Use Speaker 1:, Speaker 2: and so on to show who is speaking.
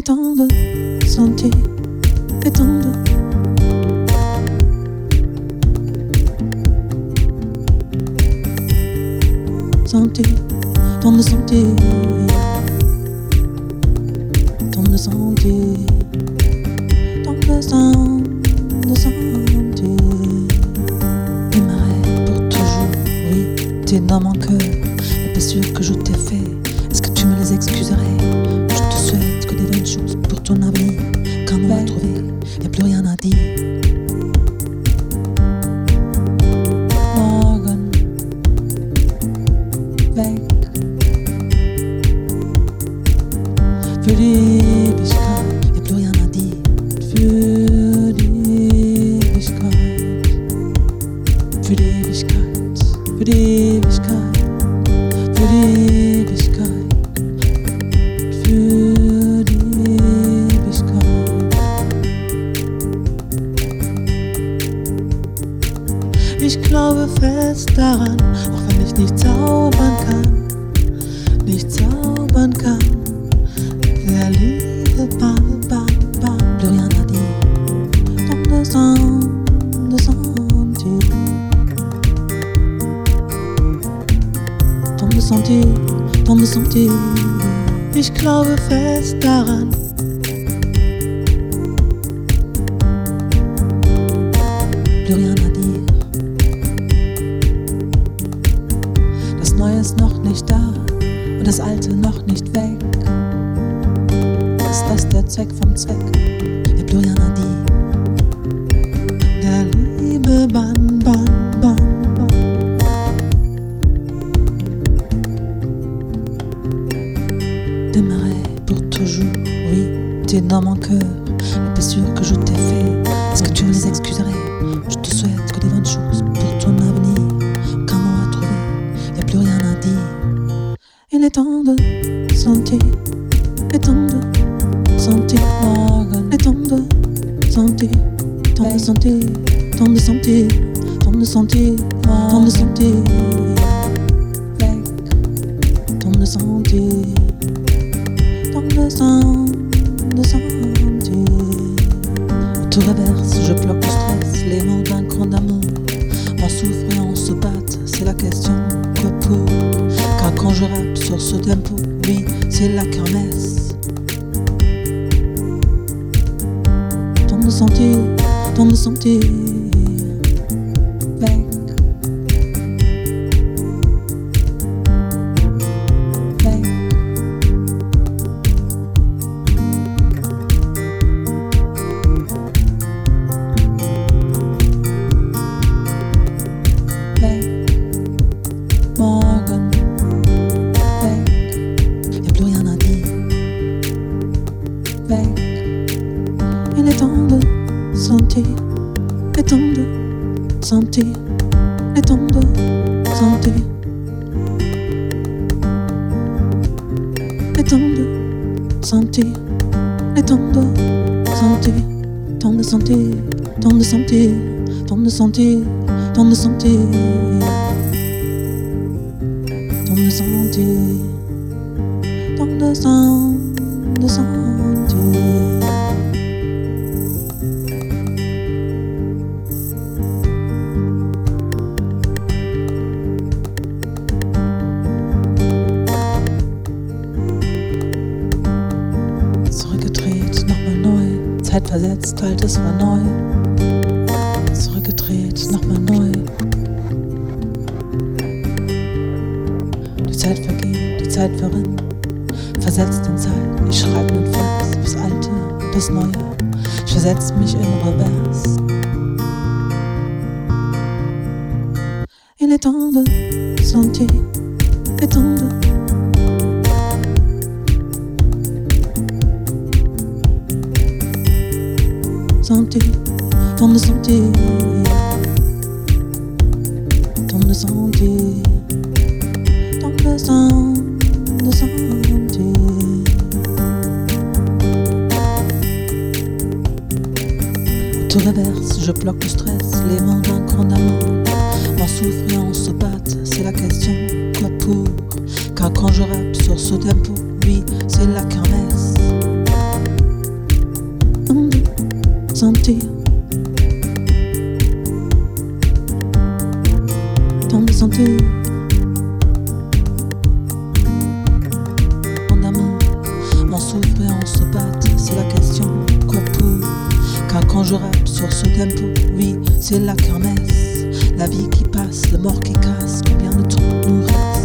Speaker 1: sentir, temps de sentir, temps de sentir, temps de sentir, de sentir. Il m'arrête pour toujours, oui, t'es dans mon cœur, mais pas sûr que je t'ai fait. Est-ce que tu me les excuserais? Souhaite que des bonnes choses pour ton avenir. Y a plus rien à dire. Morgen, weg. Plus rien à dire. Für die für daran, auch wenn ich nicht zaubern kann, nicht zaubern kann. Wer Liebe bam, bam, bam, plus rien à dire. Tant de sang, de sentir. Tant de sentir, tant de sentir. Ich glaube fest daran. Plus rien noch nicht weg. Ist das der Zweck vom Zweck? Rien à dire. Der Liebe Bann, Bann, Bann, Bann. Démarrer pour toujours, oui, t'es dans mon cœur, mais pas sûr que je t'ai fait. Est-ce que tu les excuserais? Je te souhaite De sentir, de sentir, de sentir, temps de sentir, temps de sentir, temps de sentir, temps de. Weg, temps de sentir, temps de sentir. Tout reverse, je bloque le stress, les mots d'un grand amour. On souffre je rappe sur ce tempo, oui, c'est la kermesse. Temps de sentir, temps de sentir. Weg. Il est temps de sentir. Il est temps de sentir. Il est temps de sentir. Il est temps de sentir. Il est temps de sentir. Temps de sentir. Temps de sentir. Temps de sentir. Temps de sentir. Temps de sentir. Temps. De sentir. Vergangenheit versetzt, Altes war neu. Zurückgedreht, nochmal neu. Die Zeit vergeht, die Zeit verrinnt. Versetzt in Zeit, ich schreibe einen Vers, das Alte, das Neue. Ich versetz mich in Revers. Il est temps de sentir, étendre. Sentir, temps de sentir, temps de sentir, temps de sentir. Tout reverse, je bloque le stress, les mains d'un grand amour. En souffrant se battent, c'est la question, quoi pour Car quand je rappe sur ce tempo, oui, c'est la kermesse. Sentir. Temps de sentir. En amour, en souffrant se battent, c'est la question, quoi pour Car quand je rappe sur ce tempo, oui, c'est la kermesse. La vie qui passe, le mort qui casse, combien de temps nous reste?